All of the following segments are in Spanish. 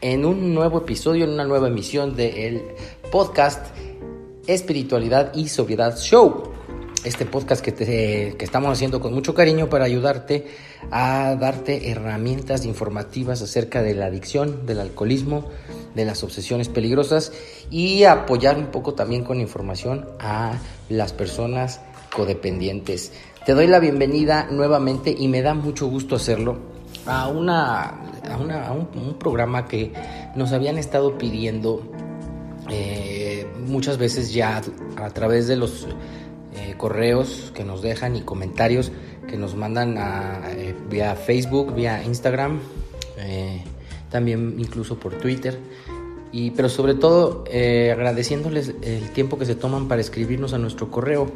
en un nuevo episodio, en una nueva emisión del podcast Espiritualidad y Sobriedad Show. Este podcast que, que estamos haciendo con mucho cariño para ayudarte a darte herramientas informativas acerca de la adicción, del alcoholismo, de las obsesiones peligrosas y apoyar un poco también con información a las personas codependientes. Te doy la bienvenida nuevamente y me da mucho gusto hacerlo a una a, un, programa que nos habían estado pidiendo eh, muchas veces ya a través de los eh, correos que nos dejan y comentarios que nos mandan eh, vía Facebook, vía Instagram, también incluso por Twitter. Y, pero sobre todo agradeciéndoles el tiempo que se toman para escribirnos a nuestro correo.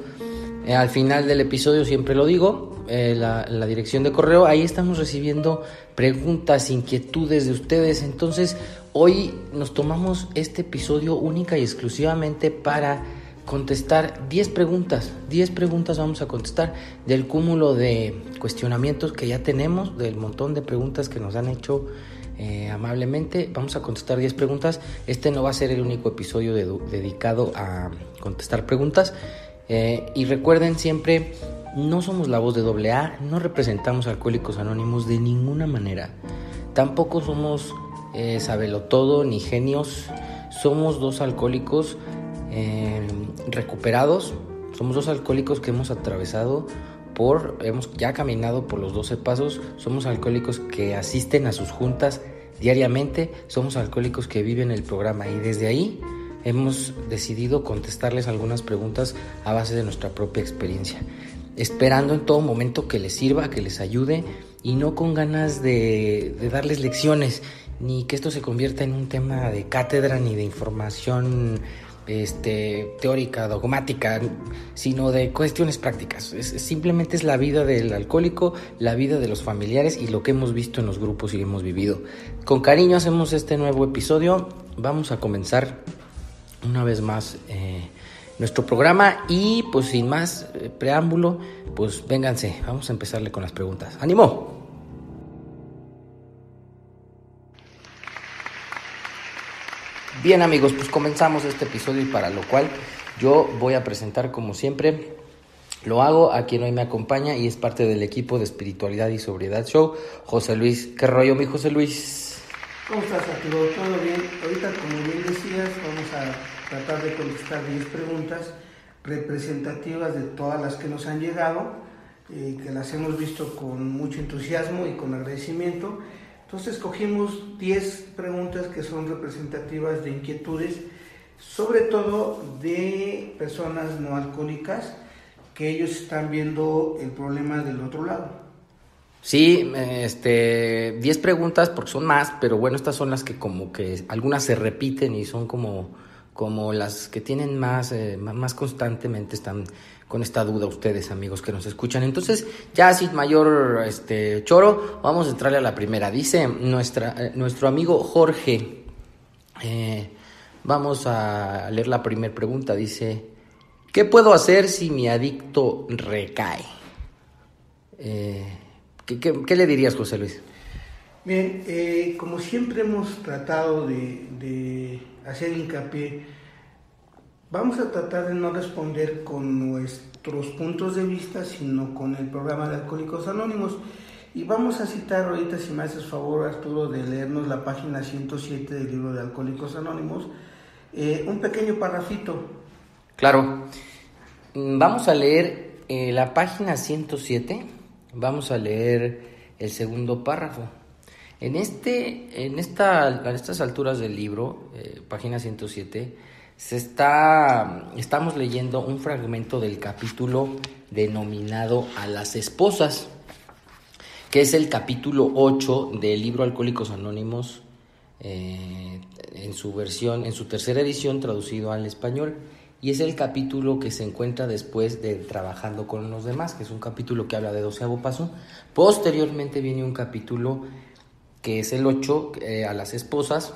Al final del episodio siempre lo digo, eh, la, dirección de correo, ahí estamos recibiendo preguntas, inquietudes de ustedes. Entonces, hoy nos tomamos este episodio única y exclusivamente para contestar 10 preguntas. 10 preguntas vamos a contestar del cúmulo de cuestionamientos que ya tenemos, del montón de preguntas que nos han hecho eh, amablemente. Vamos a contestar 10 preguntas. Este no va a ser el único episodio dedicado a contestar preguntas. Eh, y recuerden siempre no somos la voz de AA, no representamos Alcohólicos Anónimos de ninguna manera. Tampoco somos eh, todo ni genios. Somos dos alcohólicos eh, recuperados. Somos dos alcohólicos que hemos atravesado por, hemos ya caminado por los 12 pasos. Somos alcohólicos que asisten a sus juntas diariamente. Somos alcohólicos que viven el programa y desde ahí hemos decidido contestarles algunas preguntas a base de nuestra propia experiencia esperando en todo momento que les sirva, que les ayude y no con ganas de, darles lecciones, ni que esto se convierta en un tema de cátedra ni de información este, teórica, dogmática, sino de cuestiones prácticas. simplemente es la vida del alcohólico, la vida de los familiares y lo que hemos visto en los grupos y hemos vivido. Con cariño hacemos este nuevo episodio. Vamos a comenzar una vez más. Eh, nuestro programa y pues sin más eh, preámbulo, pues vénganse, vamos a empezarle con las preguntas. ¡Ánimo! Bien amigos, pues comenzamos este episodio y para lo cual yo voy a presentar como siempre, lo hago a quien hoy me acompaña y es parte del equipo de Espiritualidad y Sobriedad Show, José Luis. ¿Qué rollo mi José Luis? ¿Cómo estás Arturo? ¿Todo bien? Ahorita como bien decías, vamos a tratar de contestar 10 preguntas representativas de todas las que nos han llegado, y que las hemos visto con mucho entusiasmo y con agradecimiento. Entonces escogimos 10 preguntas que son representativas de inquietudes, sobre todo de personas no alcohólicas, que ellos están viendo el problema del otro lado. Sí, este, 10 preguntas porque son más, pero bueno, estas son las que como que algunas se repiten y son como como las que tienen más, eh, más constantemente están con esta duda ustedes, amigos que nos escuchan. Entonces, ya sin mayor este, choro, vamos a entrarle a la primera. Dice nuestra, eh, nuestro amigo Jorge, eh, vamos a leer la primera pregunta. Dice, ¿qué puedo hacer si mi adicto recae? ¿Qué, le dirías, José Luis? Bien, como siempre hemos tratado de hacer hincapié, vamos a tratar de no responder con nuestros puntos de vista, sino con el programa de Alcohólicos Anónimos. Y vamos a citar ahorita, si me haces favor, Arturo, de leernos la página 107 del libro de Alcohólicos Anónimos, eh, un pequeño parrafito. Claro. Mm, vamos a leer eh, la página 107, vamos a leer el segundo párrafo. En, este, en, esta, en estas alturas del libro, eh, página 107, se está, estamos leyendo un fragmento del capítulo denominado A las esposas, que es el capítulo 8 del libro Alcohólicos Anónimos, eh, en su versión, en su tercera edición traducido al español. Y es el capítulo que se encuentra después de Trabajando con los demás, que es un capítulo que habla de doceavo paso. Posteriormente viene un capítulo que es el 8 eh, a las esposas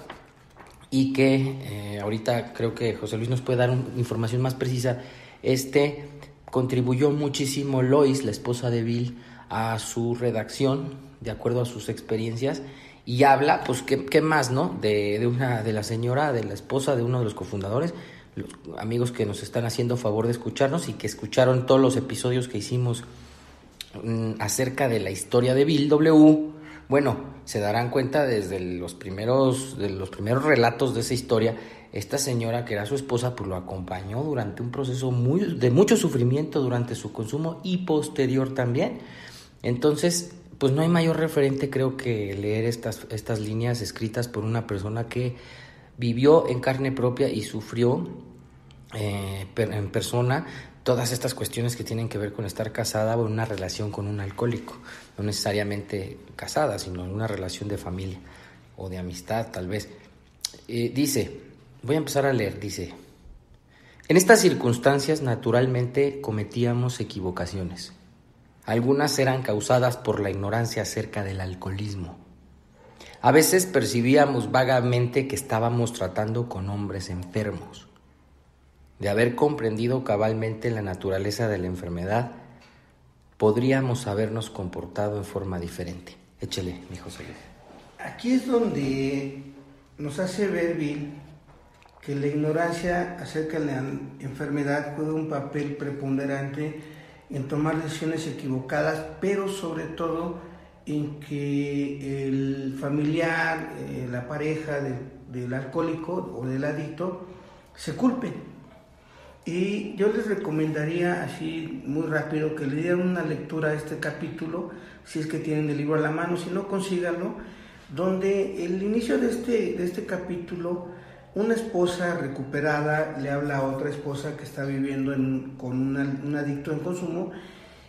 y que eh, ahorita creo que José Luis nos puede dar información más precisa. Este contribuyó muchísimo Lois, la esposa de Bill, a su redacción, de acuerdo a sus experiencias, y habla, pues, ¿qué, más, no? De, de, una, de la señora, de la esposa de uno de los cofundadores, amigos que nos están haciendo favor de escucharnos y que escucharon todos los episodios que hicimos mm, acerca de la historia de Bill W. Bueno, se darán cuenta desde los primeros, de los primeros relatos de esa historia, esta señora que era su esposa, pues lo acompañó durante un proceso muy, de mucho sufrimiento durante su consumo y posterior también. Entonces, pues no hay mayor referente creo que leer estas, estas líneas escritas por una persona que vivió en carne propia y sufrió eh, en persona todas estas cuestiones que tienen que ver con estar casada o en una relación con un alcohólico, no necesariamente casada, sino en una relación de familia o de amistad tal vez. Eh, dice, voy a empezar a leer, dice, en estas circunstancias naturalmente cometíamos equivocaciones. Algunas eran causadas por la ignorancia acerca del alcoholismo. A veces percibíamos vagamente que estábamos tratando con hombres enfermos de haber comprendido cabalmente la naturaleza de la enfermedad, podríamos habernos comportado en forma diferente. Échele, mi José Aquí es donde nos hace ver Bill que la ignorancia acerca de la enfermedad juega un papel preponderante en tomar decisiones equivocadas, pero sobre todo en que el familiar, eh, la pareja del alcohólico o del adicto se culpe y yo les recomendaría así muy rápido que le dieran una lectura a este capítulo, si es que tienen el libro a la mano, si no consíganlo, donde el inicio de este, de este capítulo, una esposa recuperada le habla a otra esposa que está viviendo con un adicto en consumo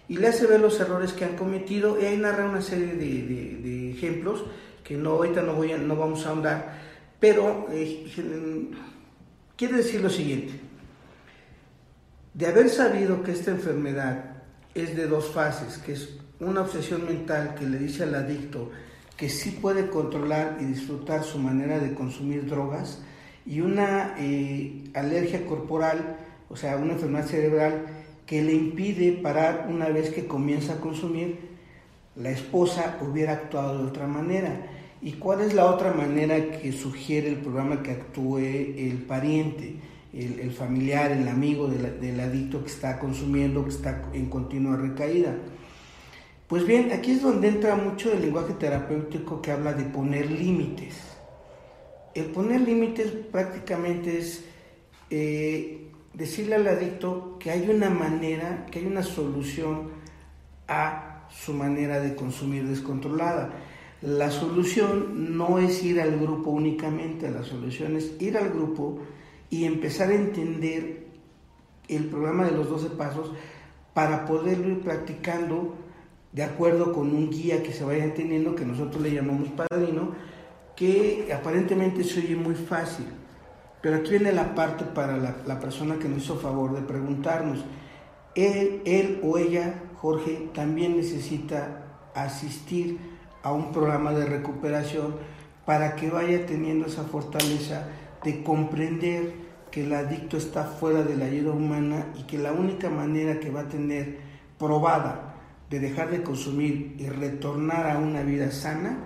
y le hace ver los errores que han cometido. Y ahí narra una serie de, ejemplos que no, ahorita no, voy a, no vamos a ahondar, pero eh, quiere decir lo siguiente de haber sabido que esta enfermedad es de dos fases, que es una obsesión mental que le dice al adicto que sí puede controlar y disfrutar su manera de consumir drogas, y una eh, alergia corporal, o sea, una enfermedad cerebral que le impide parar una vez que comienza a consumir, la esposa hubiera actuado de otra manera. ¿Y cuál es la otra manera que sugiere el programa que actúe el pariente? El, familiar, el amigo del, adicto que está consumiendo, que está en continua recaída. Pues bien, aquí es donde entra mucho el lenguaje terapéutico que habla de poner límites. El poner límites prácticamente es eh, decirle al adicto que hay una manera, que hay una solución a su manera de consumir descontrolada. La solución no es ir al grupo únicamente, la solución es ir al grupo y empezar a entender el programa de los 12 pasos para poderlo ir practicando de acuerdo con un guía que se vaya teniendo, que nosotros le llamamos padrino, que aparentemente se oye muy fácil. Pero aquí viene la parte para la, persona que nos hizo favor de preguntarnos. Él, él o ella, Jorge, también necesita asistir a un programa de recuperación para que vaya teniendo esa fortaleza de comprender que el adicto está fuera de la ayuda humana y que la única manera que va a tener probada de dejar de consumir y retornar a una vida sana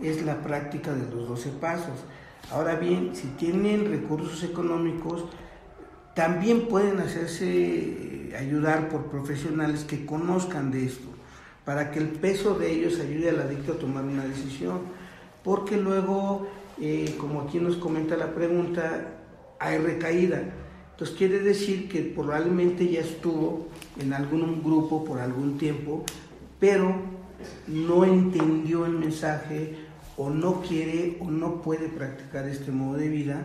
es la práctica de los 12 pasos. Ahora bien, si tienen recursos económicos, también pueden hacerse eh, ayudar por profesionales que conozcan de esto, para que el peso de ellos ayude al adicto a tomar una decisión, porque luego eh, como aquí nos comenta la pregunta, hay recaída. Entonces quiere decir que probablemente ya estuvo en algún grupo por algún tiempo, pero no entendió el mensaje o no quiere o no puede practicar este modo de vida.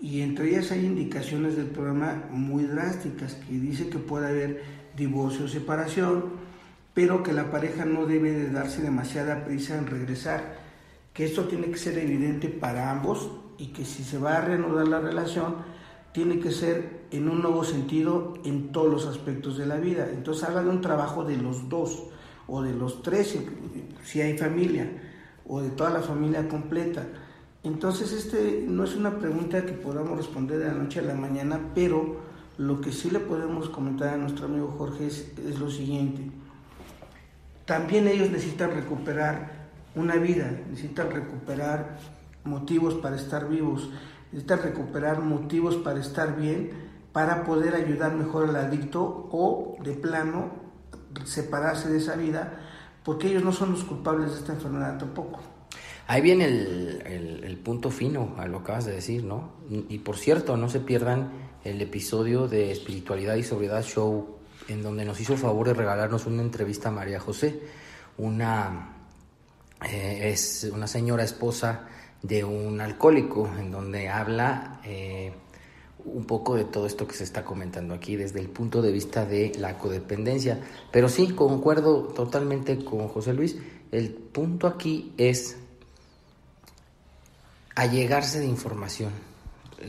Y entre ellas hay indicaciones del programa muy drásticas que dice que puede haber divorcio o separación, pero que la pareja no debe de darse demasiada prisa en regresar que esto tiene que ser evidente para ambos y que si se va a reanudar la relación, tiene que ser en un nuevo sentido en todos los aspectos de la vida. Entonces habla de un trabajo de los dos o de los tres, si hay familia, o de toda la familia completa. Entonces, este no es una pregunta que podamos responder de la noche a la mañana, pero lo que sí le podemos comentar a nuestro amigo Jorge es, es lo siguiente. También ellos necesitan recuperar una vida, necesitan recuperar motivos para estar vivos, necesitan recuperar motivos para estar bien, para poder ayudar mejor al adicto o de plano separarse de esa vida, porque ellos no son los culpables de esta enfermedad tampoco. Ahí viene el, punto fino a lo que acabas de decir, ¿no? Y por cierto, no se pierdan el episodio de Espiritualidad y Sobriedad Show, en donde nos hizo favor de regalarnos una entrevista a María José, una, eh, es una señora esposa de un alcohólico, en donde habla eh, un poco de todo esto que se está comentando aquí desde el punto de vista de la codependencia. Pero sí, concuerdo totalmente con José Luis, el punto aquí es allegarse de información.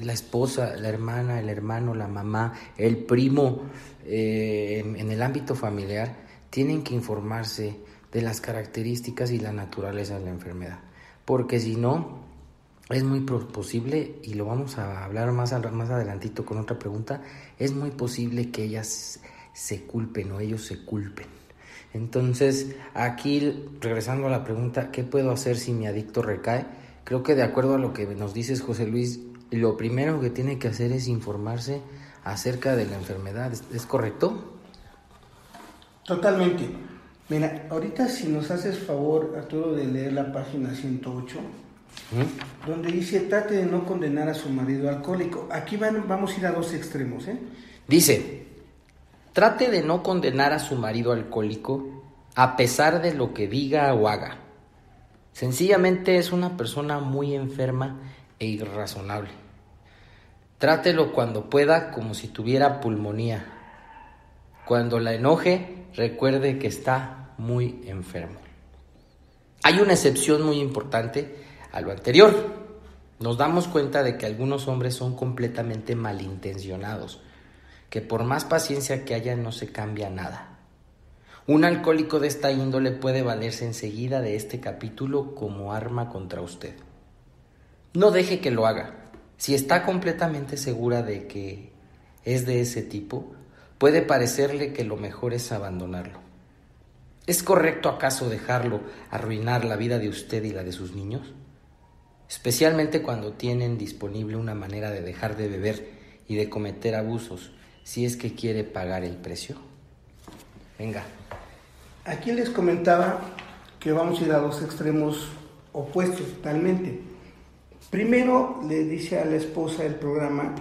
La esposa, la hermana, el hermano, la mamá, el primo, eh, en el ámbito familiar, tienen que informarse de las características y la naturaleza de la enfermedad. Porque si no, es muy posible, y lo vamos a hablar más, más adelantito con otra pregunta, es muy posible que ellas se culpen o ellos se culpen. Entonces, aquí regresando a la pregunta, ¿qué puedo hacer si mi adicto recae? Creo que de acuerdo a lo que nos dices, José Luis, lo primero que tiene que hacer es informarse acerca de la enfermedad. ¿Es, correcto? Totalmente. Mira, ahorita si nos haces favor, Arturo, de leer la página 108, donde dice, trate de no condenar a su marido alcohólico. Aquí van, vamos a ir a dos extremos. ¿eh? Dice, trate de no condenar a su marido alcohólico a pesar de lo que diga o haga. Sencillamente es una persona muy enferma e irrazonable. Trátelo cuando pueda como si tuviera pulmonía. Cuando la enoje, recuerde que está muy enfermo. Hay una excepción muy importante a lo anterior. Nos damos cuenta de que algunos hombres son completamente malintencionados, que por más paciencia que haya no se cambia nada. Un alcohólico de esta índole puede valerse enseguida de este capítulo como arma contra usted. No deje que lo haga. Si está completamente segura de que es de ese tipo, puede parecerle que lo mejor es abandonarlo. ¿Es correcto acaso dejarlo arruinar la vida de usted y la de sus niños? Especialmente cuando tienen disponible una manera de dejar de beber y de cometer abusos, si es que quiere pagar el precio. Venga. Aquí les comentaba que vamos a ir a dos extremos opuestos totalmente. Primero le dice a la esposa del programa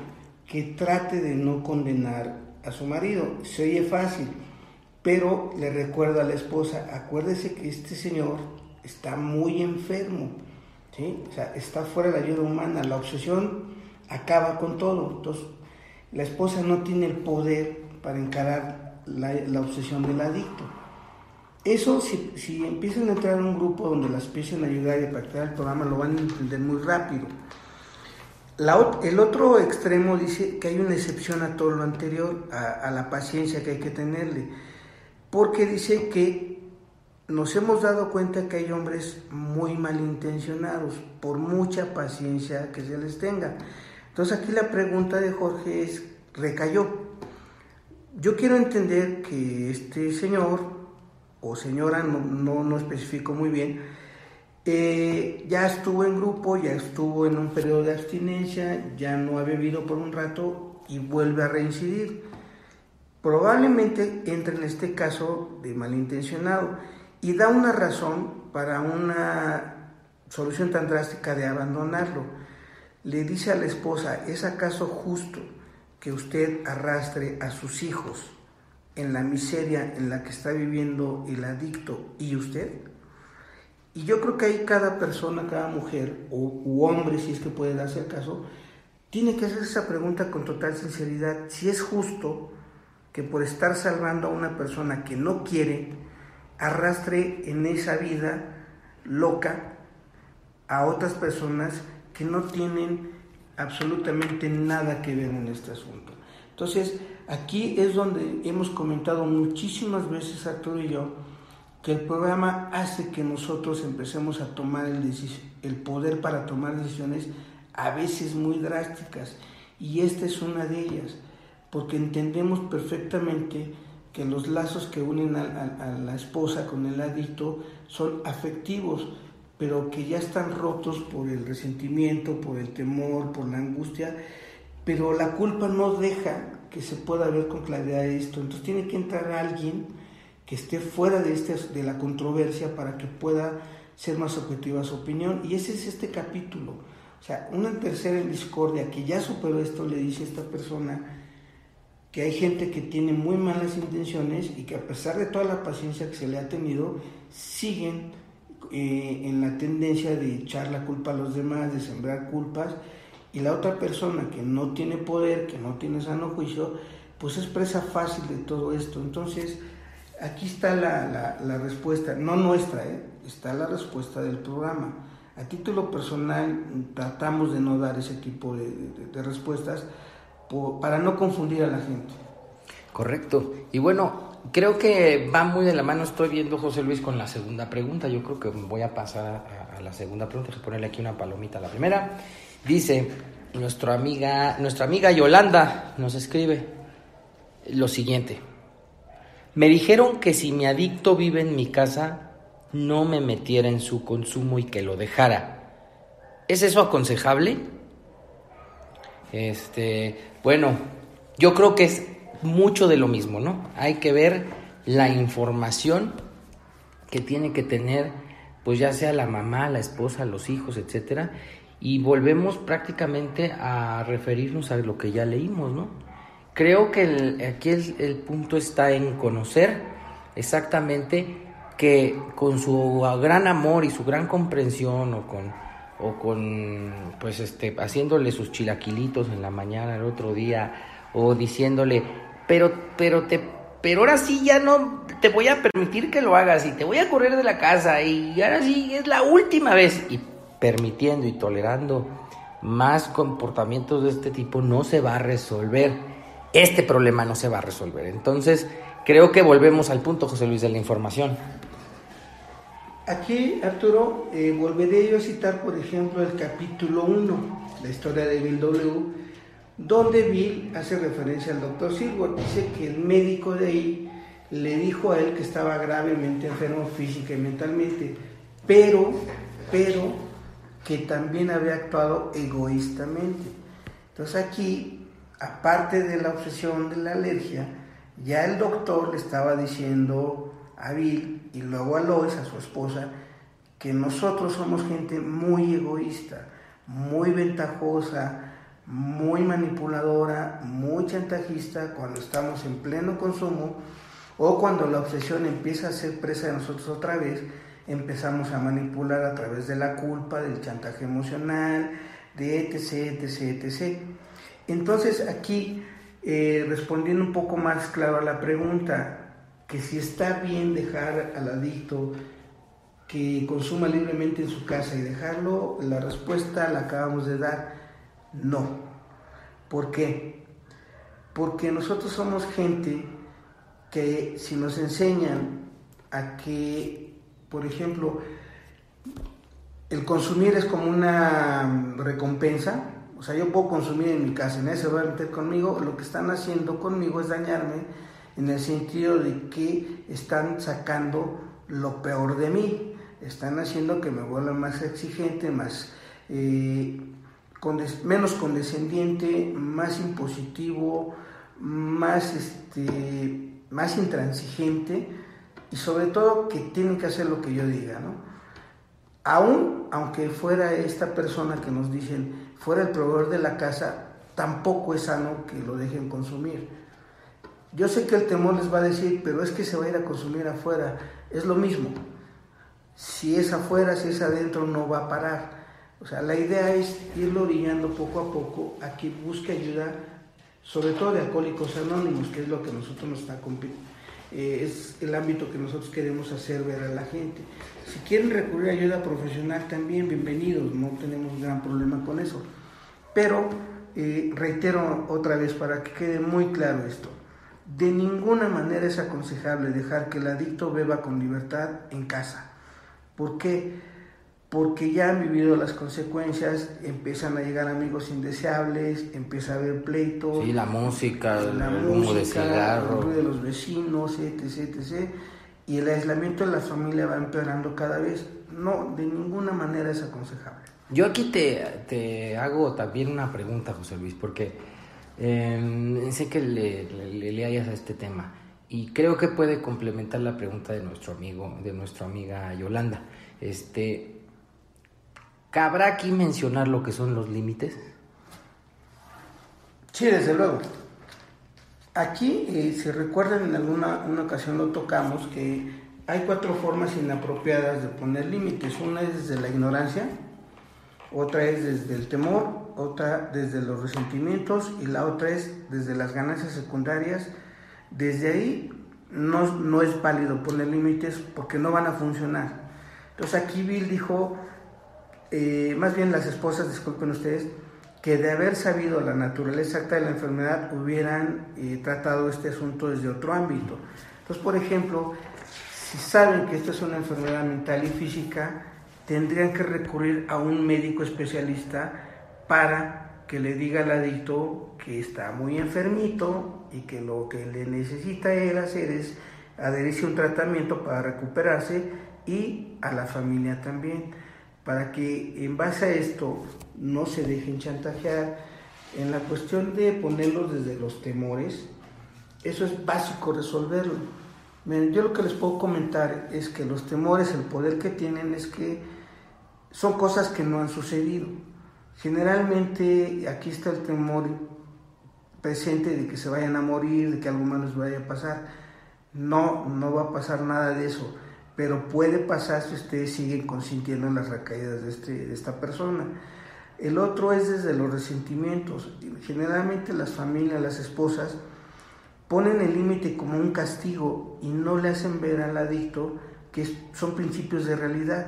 que trate de no condenar a su marido. Se oye fácil, pero le recuerda a la esposa, acuérdese que este señor está muy enfermo, ¿sí? o sea, está fuera de la ayuda humana, la obsesión acaba con todo. Entonces, la esposa no tiene el poder para encarar la, obsesión del adicto. Eso, si, si, empiezan a entrar en un grupo donde las empiecen a ayudar y a practicar el programa, lo van a entender muy rápido. El otro extremo dice que hay una excepción a todo lo anterior, a, a la paciencia que hay que tenerle, porque dice que nos hemos dado cuenta que hay hombres muy malintencionados, por mucha paciencia que se les tenga. Entonces aquí la pregunta de Jorge es, recayó. Yo quiero entender que este señor o señora, no, no, especifico muy bien, eh, ya estuvo en grupo, ya estuvo en un periodo de abstinencia, ya no ha bebido por un rato y vuelve a reincidir. Probablemente entre en este caso de malintencionado y da una razón para una solución tan drástica de abandonarlo. Le dice a la esposa, ¿es acaso justo que usted arrastre a sus hijos en la miseria en la que está viviendo el adicto y usted? Y yo creo que ahí cada persona, cada mujer o u hombre, si es que puede darse el caso, tiene que hacer esa pregunta con total sinceridad. Si es justo que por estar salvando a una persona que no quiere, arrastre en esa vida loca a otras personas que no tienen absolutamente nada que ver en este asunto. Entonces, aquí es donde hemos comentado muchísimas veces Arturo y yo que el programa hace que nosotros empecemos a tomar el, el poder para tomar decisiones a veces muy drásticas y esta es una de ellas, porque entendemos perfectamente que los lazos que unen a, la esposa con el adicto son afectivos, pero que ya están rotos por el resentimiento, por el temor, por la angustia, pero la culpa no deja que se pueda ver con claridad esto. Entonces tiene que entrar alguien que esté fuera de, este, de la controversia para que pueda ser más objetiva su opinión. Y ese es este capítulo. O sea, una tercera discordia que ya superó esto le dice a esta persona que hay gente que tiene muy malas intenciones y que a pesar de toda la paciencia que se le ha tenido, siguen eh, en la tendencia de echar la culpa a los demás, de sembrar culpas, y la otra persona que no tiene poder, que no tiene sano juicio, pues es presa fácil de todo esto. Entonces, aquí está la, la, respuesta, no nuestra, ¿eh? está la respuesta del programa. A título personal tratamos de no dar ese tipo de, de, respuestas para no confundir a la gente. Correcto. Y bueno, creo que va muy de la mano, estoy viendo José Luis con la segunda pregunta, yo creo que voy a pasar a, la segunda pregunta, a ponerle aquí una palomita a la primera. Dice, nuestra amiga, nuestra amiga Yolanda nos escribe lo siguiente. Me dijeron que si mi adicto vive en mi casa, no me metiera en su consumo y que lo dejara. ¿Es eso aconsejable? Este, bueno, yo creo que es mucho de lo mismo, ¿no? Hay que ver la información que tiene que tener, pues ya sea la mamá, la esposa, los hijos, etcétera, y volvemos prácticamente a referirnos a lo que ya leímos, ¿no? Creo que aquí el punto está en conocer exactamente que con su gran amor y su gran comprensión o con o con pues este haciéndole sus chilaquilitos en la mañana el otro día o diciéndole pero pero te pero ahora sí ya no te voy a permitir que lo hagas y te voy a correr de la casa y ahora sí es la última vez y permitiendo y tolerando más comportamientos de este tipo no se va a resolver este problema no se va a resolver entonces creo que volvemos al punto José Luis de la información Aquí, Arturo, eh, volveré yo a citar, por ejemplo, el capítulo 1, la historia de Bill W., donde Bill hace referencia al doctor Silver. Dice que el médico de ahí le dijo a él que estaba gravemente enfermo física y mentalmente, pero, pero que también había actuado egoístamente. Entonces aquí, aparte de la obsesión de la alergia, ya el doctor le estaba diciendo a Bill y luego a Lois, a su esposa, que nosotros somos gente muy egoísta, muy ventajosa, muy manipuladora, muy chantajista cuando estamos en pleno consumo o cuando la obsesión empieza a ser presa de nosotros otra vez, empezamos a manipular a través de la culpa, del chantaje emocional, de etc, etc, etc. Entonces aquí, eh, respondiendo un poco más claro a la pregunta, que si está bien dejar al adicto que consuma libremente en su casa y dejarlo, la respuesta la acabamos de dar, no. ¿Por qué? Porque nosotros somos gente que si nos enseñan a que, por ejemplo, el consumir es como una recompensa, o sea, yo puedo consumir en mi casa y nadie se meter conmigo, lo que están haciendo conmigo es dañarme en el sentido de que están sacando lo peor de mí, están haciendo que me vuelva más exigente, más eh, menos condescendiente, más impositivo, más, este, más intransigente y sobre todo que tienen que hacer lo que yo diga, ¿no? Aún, aunque fuera esta persona que nos dicen, fuera el proveedor de la casa, tampoco es sano que lo dejen consumir yo sé que el temor les va a decir, pero es que se va a ir a consumir afuera. Es lo mismo. Si es afuera, si es adentro, no va a parar. O sea, la idea es irlo orillando poco a poco a que busque ayuda, sobre todo de alcohólicos anónimos, que es lo que nosotros nos está eh, es el ámbito que nosotros queremos hacer ver a la gente. Si quieren recurrir a ayuda profesional también, bienvenidos, no tenemos gran problema con eso. Pero eh, reitero otra vez para que quede muy claro esto, de ninguna manera es aconsejable dejar que el adicto beba con libertad en casa. ¿Por qué? Porque ya han vivido las consecuencias, empiezan a llegar amigos indeseables, empieza a haber pleitos. Sí, la música, la el humo de cigarro. El ruido de los vecinos, etc, etc. Y el aislamiento de la familia va empeorando cada vez. No, de ninguna manera es aconsejable. Yo aquí te, te hago también una pregunta, José Luis, porque eh, sé que le, le, le hayas a este tema y creo que puede complementar la pregunta de nuestro amigo, de nuestra amiga Yolanda. Este, ¿cabrá aquí mencionar lo que son los límites? Sí, desde luego. Aquí, eh, si recuerdan, en alguna una ocasión lo tocamos, que hay cuatro formas inapropiadas de poner límites. Una es desde la ignorancia, otra es desde el temor, otra desde los resentimientos y la otra es desde las ganancias secundarias. Desde ahí no, no es válido poner límites porque no van a funcionar. Entonces aquí Bill dijo, eh, más bien las esposas, disculpen ustedes, que de haber sabido la naturaleza exacta de la enfermedad hubieran eh, tratado este asunto desde otro ámbito. Entonces, por ejemplo, si saben que esto es una enfermedad mental y física, tendrían que recurrir a un médico especialista para que le diga al adicto que está muy enfermito y que lo que le necesita él hacer es adherirse a un tratamiento para recuperarse y a la familia también, para que en base a esto no se dejen chantajear. En la cuestión de ponerlos desde los temores, eso es básico resolverlo. Yo lo que les puedo comentar es que los temores, el poder que tienen es que son cosas que no han sucedido. Generalmente aquí está el temor presente de que se vayan a morir, de que algo malo les vaya a pasar. No, no va a pasar nada de eso, pero puede pasar si ustedes siguen consintiendo las recaídas de, este, de esta persona. El otro es desde los resentimientos. Generalmente las familias, las esposas, ponen el límite como un castigo y no le hacen ver al adicto que son principios de realidad.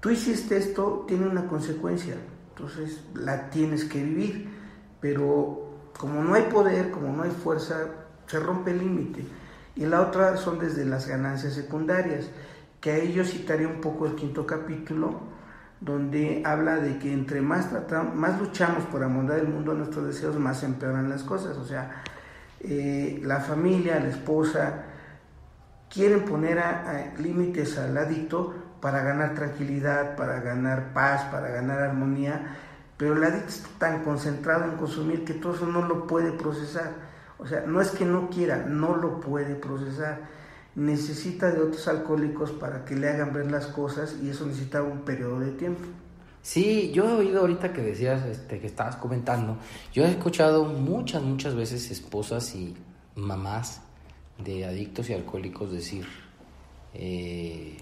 Tú hiciste esto, tiene una consecuencia, entonces la tienes que vivir, pero como no hay poder, como no hay fuerza, se rompe el límite. Y la otra son desde las ganancias secundarias, que ahí yo citaría un poco el quinto capítulo, donde habla de que entre más, tratamos, más luchamos por amoldar el mundo a nuestros deseos, más empeoran las cosas. O sea, eh, la familia, la esposa, quieren poner a, a límites al adicto para ganar tranquilidad, para ganar paz, para ganar armonía, pero el adicto está tan concentrado en consumir que todo eso no lo puede procesar. O sea, no es que no quiera, no lo puede procesar. Necesita de otros alcohólicos para que le hagan ver las cosas y eso necesita un periodo de tiempo. Sí, yo he oído ahorita que decías, este, que estabas comentando, yo he escuchado muchas, muchas veces esposas y mamás de adictos y alcohólicos decir, eh,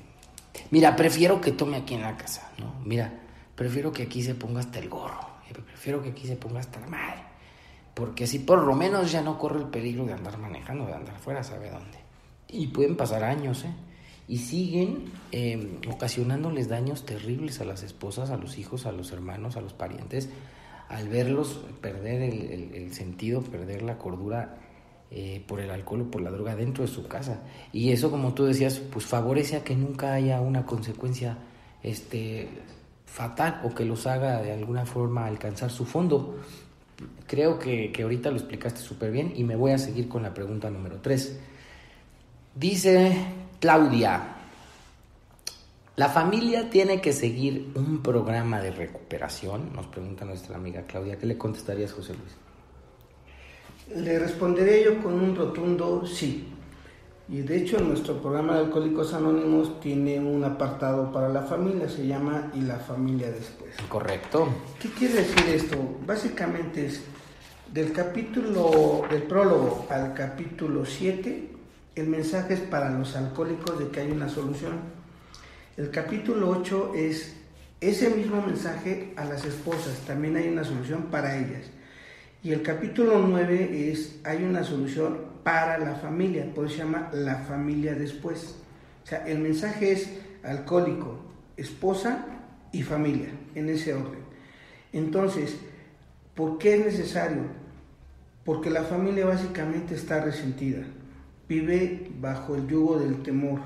mira, prefiero que tome aquí en la casa, ¿no? Mira, prefiero que aquí se ponga hasta el gorro, prefiero que aquí se ponga hasta la madre, porque así por lo menos ya no corre el peligro de andar manejando, de andar fuera, sabe dónde. Y pueden pasar años, ¿eh? Y siguen eh, ocasionándoles daños terribles a las esposas, a los hijos, a los hermanos, a los parientes, al verlos perder el, el, el sentido, perder la cordura eh, por el alcohol o por la droga dentro de su casa. Y eso, como tú decías, pues favorece a que nunca haya una consecuencia este, fatal o que los haga de alguna forma alcanzar su fondo. Creo que, que ahorita lo explicaste súper bien y me voy a seguir con la pregunta número 3. Dice Claudia, la familia tiene que seguir un programa de recuperación, nos pregunta nuestra amiga Claudia. ¿Qué le contestarías, José Luis? Le responderé yo con un rotundo sí. Y de hecho nuestro programa de Alcohólicos Anónimos tiene un apartado para la familia, se llama Y la familia después. Correcto. ¿Qué quiere decir esto? Básicamente es del capítulo, del prólogo al capítulo 7, el mensaje es para los alcohólicos de que hay una solución. El capítulo 8 es ese mismo mensaje a las esposas, también hay una solución para ellas. Y el capítulo 9 es, hay una solución para la familia, por eso se llama la familia después. O sea, el mensaje es alcohólico, esposa y familia, en ese orden. Entonces, ¿por qué es necesario? Porque la familia básicamente está resentida, vive bajo el yugo del temor,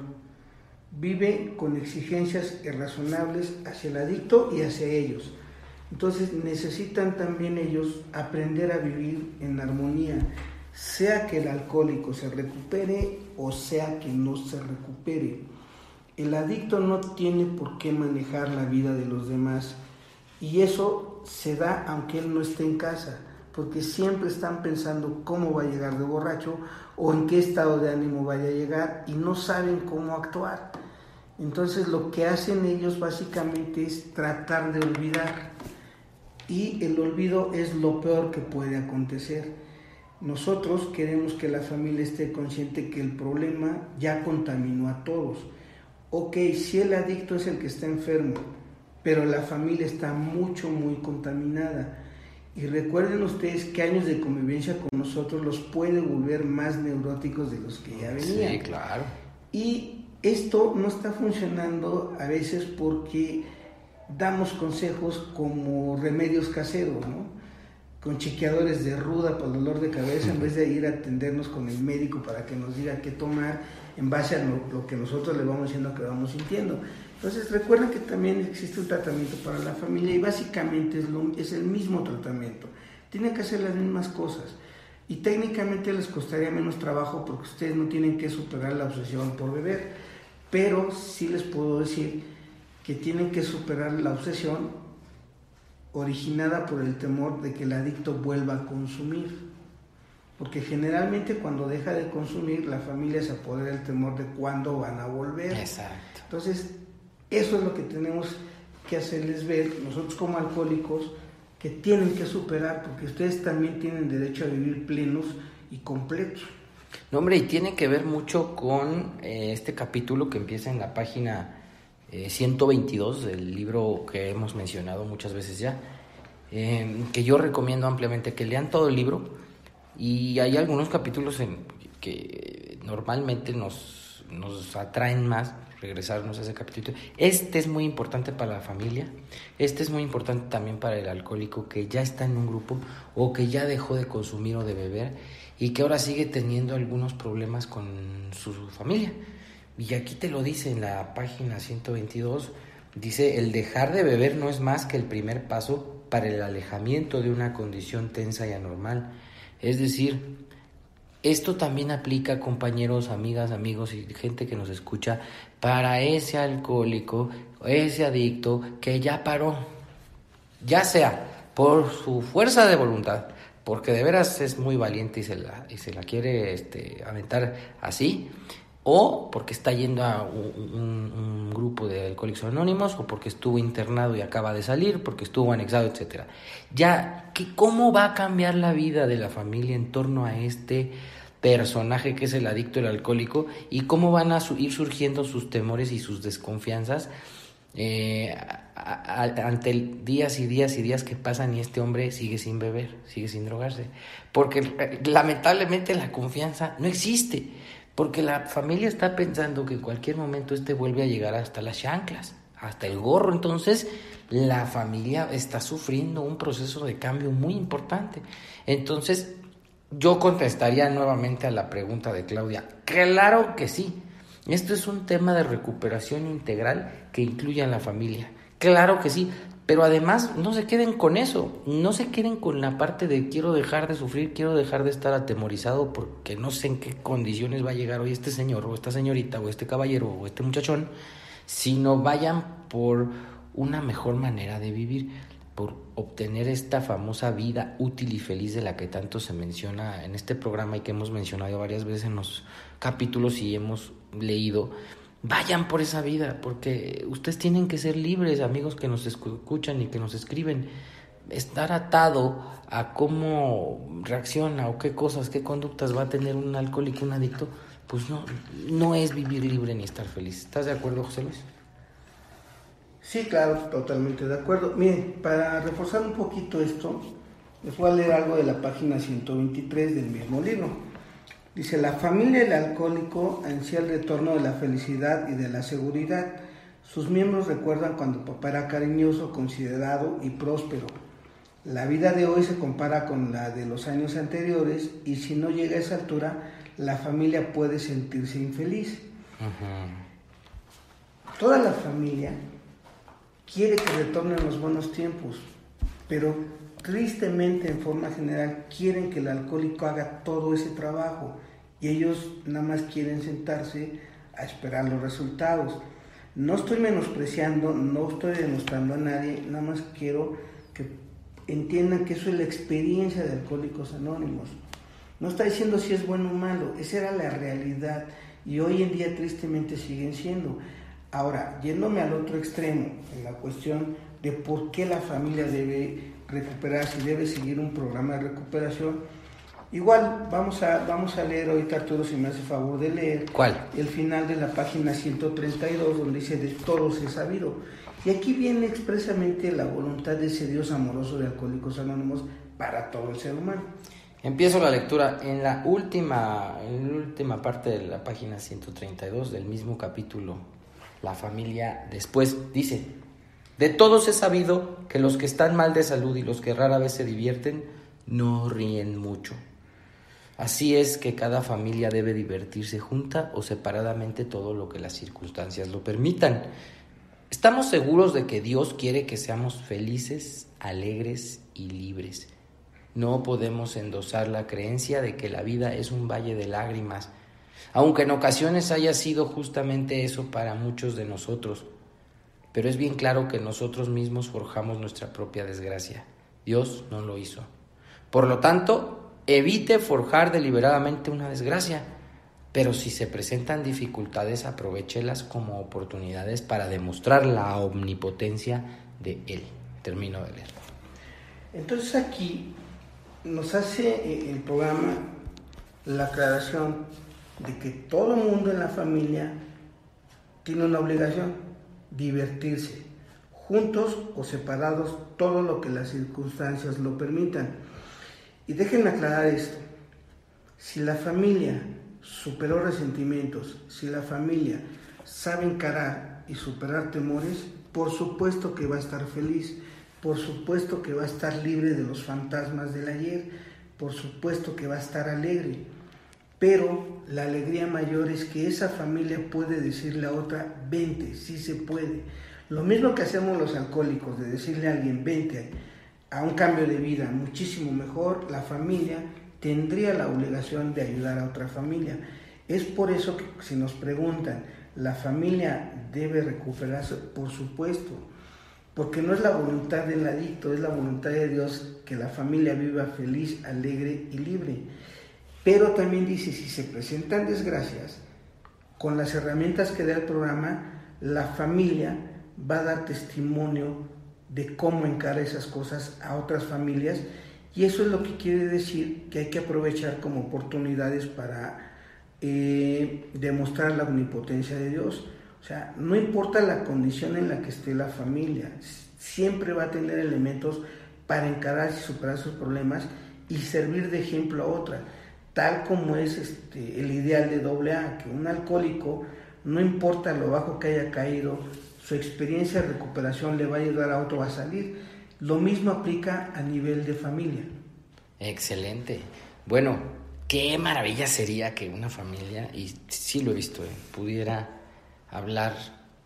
vive con exigencias irrazonables hacia el adicto y hacia ellos. Entonces necesitan también ellos aprender a vivir en armonía, sea que el alcohólico se recupere o sea que no se recupere. El adicto no tiene por qué manejar la vida de los demás y eso se da aunque él no esté en casa, porque siempre están pensando cómo va a llegar de borracho o en qué estado de ánimo vaya a llegar y no saben cómo actuar. Entonces lo que hacen ellos básicamente es tratar de olvidar y el olvido es lo peor que puede acontecer. Nosotros queremos que la familia esté consciente que el problema ya contaminó a todos. Ok, si el adicto es el que está enfermo, pero la familia está mucho, muy contaminada. Y recuerden ustedes que años de convivencia con nosotros los puede volver más neuróticos de los que ya venían. Sí, claro. Y esto no está funcionando a veces porque damos consejos como remedios caseros, ¿no? Con chequeadores de ruda el dolor de cabeza en vez de ir a atendernos con el médico para que nos diga qué tomar en base a lo, que nosotros le vamos diciendo que vamos sintiendo. Entonces recuerden que también existe un tratamiento para la familia y básicamente es, es el mismo tratamiento. Tienen que hacer las mismas cosas y técnicamente les costaría menos trabajo porque ustedes no tienen que superar la obsesión por beber, pero sí les puedo decir que tienen que superar la obsesión originada por el temor de que el adicto vuelva a consumir. Porque generalmente cuando deja de consumir, la familia se apodera del temor de cuándo van a volver. Exacto. Entonces, eso es lo que tenemos que hacerles ver, nosotros como alcohólicos, que tienen que superar, porque ustedes también tienen derecho a vivir plenos y completos. No, hombre, y tiene que ver mucho con eh, este capítulo que empieza en la página 122 eh, del libro que hemos mencionado muchas veces ya, eh, que yo recomiendo ampliamente que lean todo el libro y hay algunos capítulos en que normalmente nos, nos atraen más regresarnos a ese capítulo. Este es muy importante para la familia, este es muy importante también para el alcohólico que ya está en un grupo o que ya dejó de consumir o de beber y que ahora sigue teniendo algunos problemas con su familia. Y aquí te lo dice en la página 122, dice, el dejar de beber no es más que el primer paso para el alejamiento de una condición tensa y anormal. Es decir, esto también aplica, compañeros, amigas, amigos y gente que nos escucha, para ese alcohólico, ese adicto que ya paró, ya sea por su fuerza de voluntad, porque de veras es muy valiente y se la, y se la quiere este, aventar así, o porque está yendo a un, grupo de alcohólicos anónimos, o porque estuvo internado y acaba de salir, porque estuvo anexado, etcétera. Ya, que ¿cómo va a cambiar la vida de la familia en torno a este personaje que es el adicto, el alcohólico, y cómo van a ir surgiendo sus temores y sus desconfianzas eh, ante días y días y días que pasan y este hombre sigue sin beber, sigue sin drogarse? Porque eh, lamentablemente la confianza no existe porque la familia está pensando que en cualquier momento este vuelve a llegar hasta las chanclas, hasta el gorro. Entonces, la familia está sufriendo un proceso de cambio muy importante. Entonces, yo contestaría nuevamente a la pregunta de Claudia. Claro que sí. Esto es un tema de recuperación integral que incluye a la familia. Claro que sí. Pero además no se queden con eso, no se queden con la parte de quiero dejar de sufrir, quiero dejar de estar atemorizado porque no sé en qué condiciones va a llegar hoy este señor o esta señorita o este caballero o este muchachón, sino vayan por una mejor manera de vivir, por obtener esta famosa vida útil y feliz de la que tanto se menciona en este programa y que hemos mencionado varias veces en los capítulos y hemos leído Vayan por esa vida, porque ustedes tienen que ser libres, amigos que nos escuchan y que nos escriben. Estar atado a cómo reacciona o qué cosas, qué conductas va a tener un alcohólico, un adicto, pues no, no es vivir libre ni estar feliz. ¿Estás de acuerdo, José Luis? Sí, claro, totalmente de acuerdo. Miren, para reforzar un poquito esto, Les voy a leer algo de la página 123 del mismo libro. Dice, la familia del alcohólico ansía el retorno de la felicidad y de la seguridad. Sus miembros recuerdan cuando papá era cariñoso, considerado y próspero. La vida de hoy se compara con la de los años anteriores y si no llega a esa altura, la familia puede sentirse infeliz. Toda la familia quiere que retornen los buenos tiempos, pero tristemente en forma general quieren que el alcohólico haga todo ese trabajo y ellos nada más quieren sentarse a esperar los resultados. No estoy menospreciando, no estoy demostrando a nadie, nada más quiero que entiendan que eso es la experiencia de Alcohólicos Anónimos. No está diciendo si es bueno o malo, esa era la realidad y hoy en día tristemente siguen siendo. Ahora, yéndome al otro extremo, en la cuestión de por qué la familia debe recuperarse y debe seguir un programa de recuperación, igual vamos a, vamos a leer ahorita, Arturo, si me hace favor de leer. ¿Cuál? El final de la página 132, donde dice, de todos he sabido. Y aquí viene expresamente la voluntad de ese Dios amoroso de Alcohólicos Anónimos para todo el ser humano. Empiezo la lectura en la última, en la última parte de la página 132 del mismo capítulo. La familia después dice, de todos he sabido que los que están mal de salud y los que rara vez se divierten no ríen mucho. Así es que cada familia debe divertirse junta o separadamente todo lo que las circunstancias lo permitan. Estamos seguros de que Dios quiere que seamos felices, alegres y libres. No podemos endosar la creencia de que la vida es un valle de lágrimas, aunque en ocasiones haya sido justamente eso para muchos de nosotros. Pero es bien claro que nosotros mismos forjamos nuestra propia desgracia. Dios no lo hizo. Por lo tanto, evite forjar deliberadamente una desgracia pero si se presentan dificultades, aprovechelas como oportunidades para demostrar la omnipotencia de Él. Termino de leer. Entonces aquí nos hace eh, el programa la aclaración de que todo mundo en la familia tiene una obligación, divertirse, juntos o separados, todo lo que las circunstancias lo permitan. Y déjenme aclarar esto, si la familia superó resentimientos, si la familia sabe encarar y superar temores, por supuesto que va a estar feliz, por supuesto que va a estar libre de los fantasmas del ayer, por supuesto que va a estar alegre. Pero la alegría mayor es que esa familia puede decirle a otra, vente, sí se puede. Lo mismo que hacemos los alcohólicos, de decirle a alguien, vente a un cambio de vida muchísimo mejor, la familia tendría la obligación de ayudar a otra familia. Es por eso que si nos preguntan, ¿la familia debe recuperarse? Por supuesto, porque no es la voluntad del adicto, es la voluntad de Dios que la familia viva feliz, alegre y libre. Pero también dice, si se presentan desgracias, con las herramientas que da el programa, la familia va a dar testimonio de cómo encara esas cosas a otras familias y eso es lo que quiere decir que hay que aprovechar como oportunidades para eh, demostrar la omnipotencia de Dios. O sea, no importa la condición en la que esté la familia, siempre va a tener elementos para encarar y superar sus problemas y servir de ejemplo a otra, tal como es este, el ideal de AA, que un alcohólico, no importa lo bajo que haya caído, su experiencia de recuperación le va a ayudar a otro a salir lo mismo aplica a nivel de familia. Excelente. Bueno, qué maravilla sería que una familia, y sí lo he visto, eh, pudiera hablar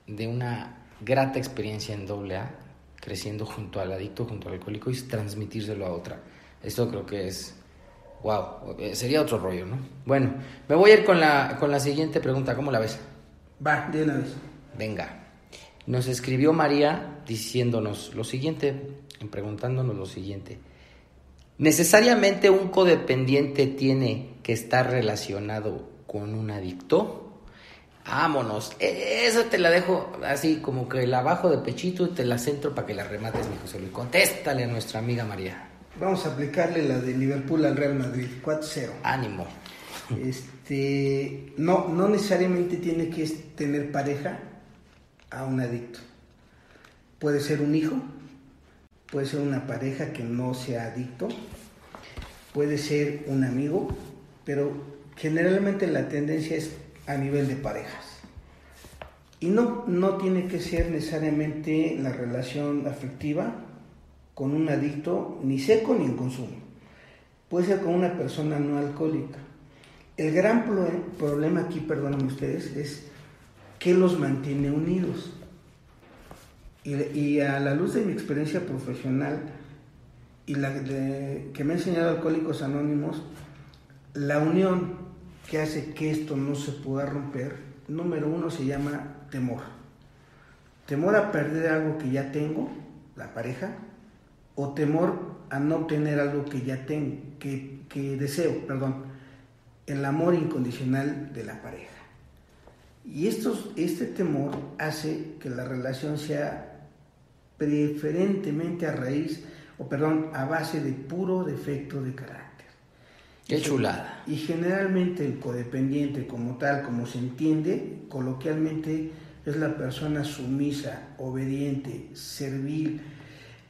de una grata experiencia en doble A, creciendo junto al adicto, junto al alcohólico y transmitírselo a otra. Esto creo que es, wow, eh, sería otro rollo, ¿no? Bueno, me voy a ir con la, con la siguiente pregunta, ¿cómo la ves? Va, de una vez. Venga. Nos escribió María diciéndonos lo siguiente preguntándonos lo siguiente. ¿Necesariamente un codependiente tiene que estar relacionado con un adicto? Vámonos, e, eso te la dejo así como que la bajo de pechito y te la centro para que la remates, mi José Luis. Contéstale a nuestra amiga María. Vamos a aplicarle la de Liverpool al Real Madrid, 4-0. Ánimo. Este, no, no necesariamente tiene que tener pareja a un adicto. Puede ser un hijo, puede ser una pareja que no sea adicto, puede ser un amigo, pero generalmente la tendencia es a nivel de parejas. Y no, no tiene que ser necesariamente la relación afectiva con un adicto ni seco ni en consumo. Puede ser con una persona no alcohólica. El gran problema aquí, perdónenme ustedes, es que los mantiene unidos. Y, a la luz de mi experiencia profesional y la que me ha enseñado Alcohólicos Anónimos, la unión que hace que esto no se pueda romper, número uno se llama temor. Temor a perder algo que ya tengo, la pareja, o temor a no obtener algo que ya tengo, que, que deseo, perdón, el amor incondicional de la pareja. Y estos, este temor hace que la relación sea preferentemente a raíz, o perdón, a base de puro defecto de carácter. Qué chulada. Y generalmente el codependiente como tal, como se entiende, coloquialmente es la persona sumisa, obediente, servil,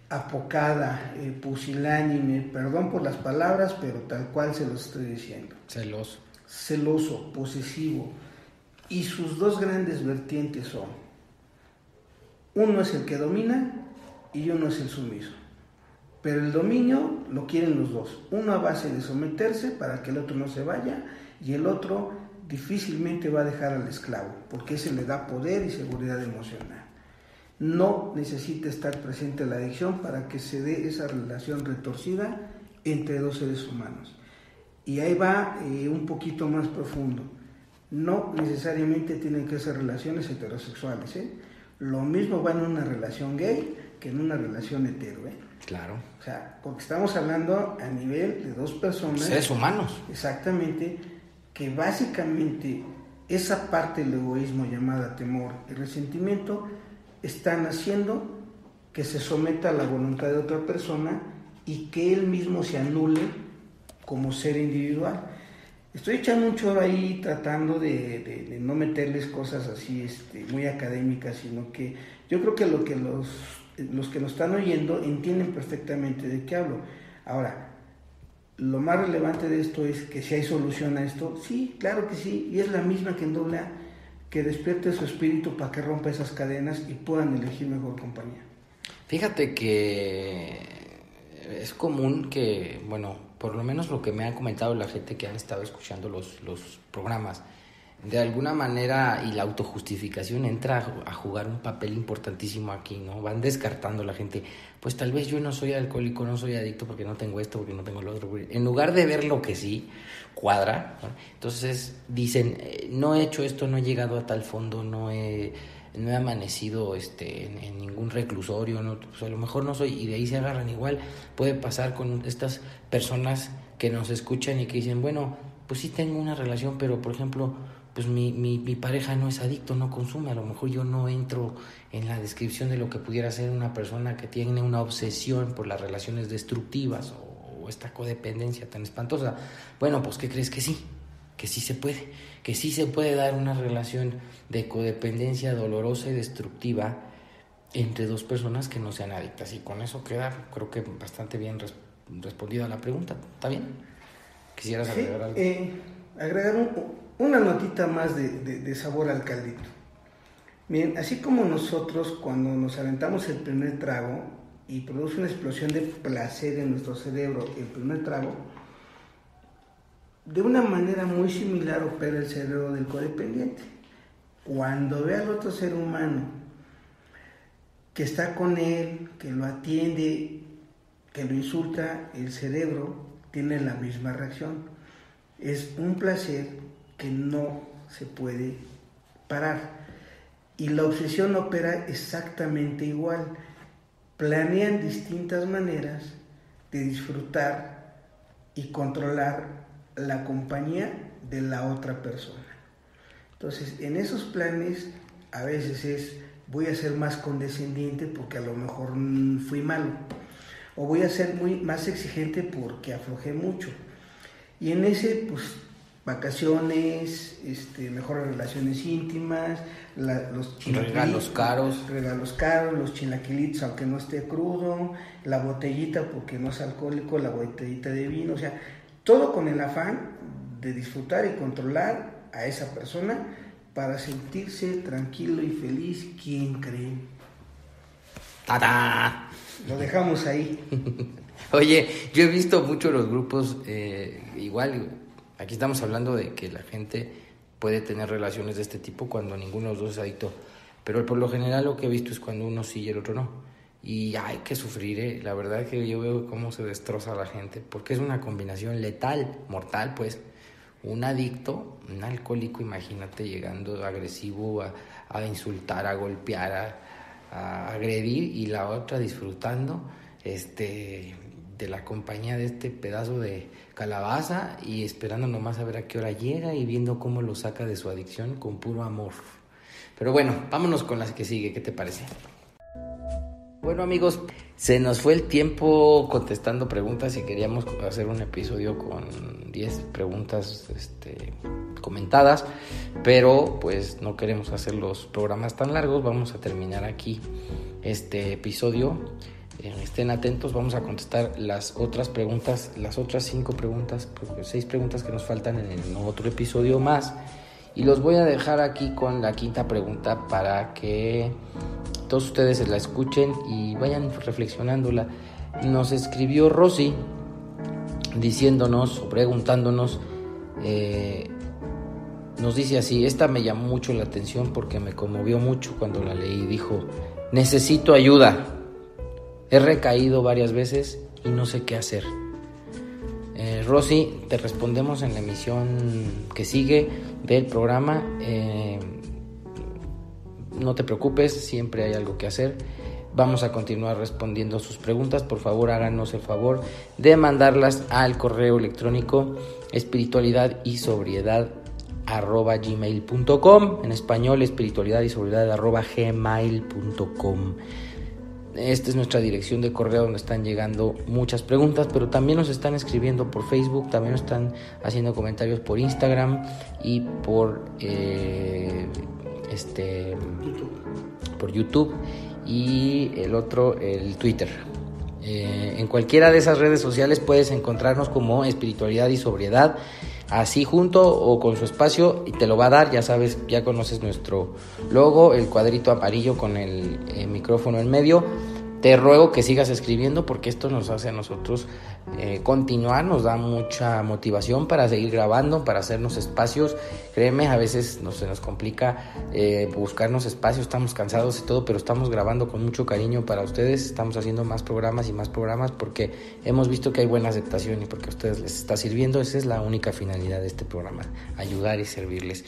apocada, eh, pusilánime, perdón por las palabras, pero tal cual se los estoy diciendo. Celoso. Celoso, posesivo. Y sus dos grandes vertientes son uno es el que domina y uno es el sumiso. Pero el dominio lo quieren los dos. Uno a base de someterse para que el otro no se vaya y el otro difícilmente va a dejar al esclavo porque ese le da poder y seguridad emocional. No necesita estar presente la adicción para que se dé esa relación retorcida entre dos seres humanos. Y ahí va eh, un poquito más profundo. No necesariamente tienen que ser relaciones heterosexuales. ¿eh? Lo mismo va en una relación gay que en una relación hetero. ¿eh? Claro. O sea, porque estamos hablando a nivel de dos personas. Seres humanos. Exactamente, que básicamente esa parte del egoísmo llamada temor y resentimiento están haciendo que se someta a la voluntad de otra persona y que él mismo se anule como ser individual. Estoy echando un choro ahí tratando de, no meterles cosas así este, muy académicas, sino que yo creo que lo que los, los que nos están oyendo entienden perfectamente de qué hablo. Ahora, lo más relevante de esto es que si hay solución a esto, sí, claro que sí, y es la misma que en doble que despierte su espíritu para que rompa esas cadenas y puedan elegir mejor compañía. Fíjate que es común que, bueno, por lo menos lo que me ha comentado la gente que han estado escuchando los, los programas, de alguna manera y la autojustificación entra a jugar un papel importantísimo aquí, ¿no? Van descartando la gente, pues tal vez yo no soy alcohólico, no soy adicto porque no tengo esto, porque no tengo lo otro. En lugar de ver lo que sí cuadra, entonces dicen, eh, no he hecho esto, no he llegado a tal fondo, no he no he amanecido este, en, ningún reclusorio, no, pues a lo mejor no soy, y de ahí se agarran igual. Puede pasar con estas personas que nos escuchan y que dicen, bueno, pues sí tengo una relación, pero por ejemplo, pues mi, mi, mi pareja no es adicto, no consume, a lo mejor yo no entro en la descripción de lo que pudiera ser una persona que tiene una obsesión por las relaciones destructivas o, o esta codependencia tan espantosa. Bueno, pues ¿qué crees que sí? Que sí se puede que sí se puede dar una relación de codependencia dolorosa y destructiva entre dos personas que no sean adictas. Y con eso queda, creo que bastante bien respondida la pregunta. ¿Está bien? ¿Quisieras agregar algo? Eh, agregar una notita más de, de, sabor al caldito. Bien, así como nosotros cuando nos aventamos el primer trago y produce una explosión de placer en nuestro cerebro, el primer trago, de una manera muy similar opera el cerebro del codependiente. Cuando ve al otro ser humano que está con él, que lo atiende, que lo insulta, el cerebro tiene la misma reacción. Es un placer que no se puede parar. Y la obsesión opera exactamente igual. Planean distintas maneras de disfrutar y controlar la compañía de la otra persona. Entonces, en esos planes a veces es voy a ser más condescendiente porque a lo mejor fui malo o voy a ser muy más exigente porque aflojé mucho. Y en ese pues vacaciones, este, mejores relaciones íntimas, los regalos caros, regalos caros, los chilaquilitos aunque no esté crudo, la botellita porque no es alcohólico, la botellita de vino, o sea, todo con el afán de disfrutar y controlar a esa persona para sentirse tranquilo y feliz, ¿quién cree? ¡Tada! Lo dejamos ahí. Oye, yo he visto mucho los grupos, eh, igual Aquí estamos hablando de que la gente puede tener relaciones de este tipo cuando ninguno de los dos es adicto. Pero por lo general lo que he visto es cuando uno sí y el otro no. Y hay que sufrir, ¿eh? la verdad es que yo veo cómo se destroza la gente, porque es una combinación letal, mortal, pues. Un adicto, un alcohólico, imagínate, llegando agresivo a, a insultar, a golpear, a, a, agredir, y la otra disfrutando este, de la compañía de este pedazo de, calabaza y esperando nomás a ver a qué hora llega y viendo cómo lo saca de su adicción con puro amor. Pero bueno, vámonos con las que sigue, ¿qué te parece? Bueno amigos, se nos fue el tiempo contestando preguntas y queríamos hacer un episodio con 10 preguntas este, comentadas, pero pues no queremos hacer los programas tan largos, vamos a terminar aquí este episodio eh, estén atentos, vamos a contestar las otras preguntas, las otras cinco preguntas, seis preguntas que nos faltan en el otro episodio más. Y los voy a dejar aquí con la quinta pregunta para que todos ustedes la escuchen y vayan reflexionándola. Nos escribió Rosy diciéndonos o preguntándonos, eh, nos dice así, esta me llamó mucho la atención porque me conmovió mucho cuando la leí. Dijo, necesito ayuda. He recaído varias veces y no sé qué hacer. Eh, Rosy, te respondemos en la emisión que sigue del programa. Eh, no te preocupes, siempre hay algo que hacer. Vamos a continuar respondiendo sus preguntas. Por favor, háganos el favor de mandarlas al correo electrónico espiritualidad y sobriedad arroba gmail.com en español espiritualidad y sobriedad arroba gmail.com esta es nuestra dirección de correo donde están llegando muchas preguntas, pero también nos están escribiendo por Facebook, también nos están haciendo comentarios por Instagram y por eh, este por YouTube y el otro el Twitter. Eh, en cualquiera de esas redes sociales puedes encontrarnos como espiritualidad y sobriedad así junto o con su espacio y te lo va a dar, ya sabes, ya conoces nuestro logo, el cuadrito amarillo con el, el micrófono en medio te ruego que sigas escribiendo porque esto nos hace a nosotros eh, continuar, nos da mucha motivación para seguir grabando, para hacernos espacios. Créeme, a veces no, se nos complica eh, buscarnos espacios, estamos cansados y todo, pero estamos grabando con mucho cariño para ustedes, estamos haciendo más programas y más programas porque hemos visto que hay buena aceptación y porque a ustedes les está sirviendo. Esa es la única finalidad de este programa, ayudar y servirles.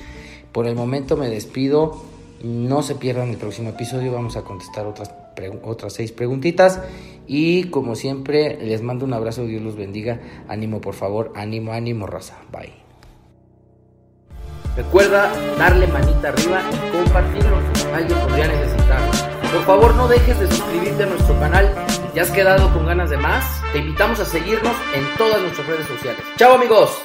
Por el momento me despido. No se pierdan el próximo episodio, vamos a contestar otras otras seis preguntitas. Y como siempre, les mando un abrazo, Dios los bendiga. Ánimo, por favor, ánimo, ánimo, raza. Bye. Recuerda darle manita arriba y compartirlo. Alguien podría necesitarlo. Por favor, no dejes de suscribirte a nuestro canal. Si te has quedado con ganas de más, te invitamos a seguirnos en todas nuestras redes sociales. ¡Chao, amigos!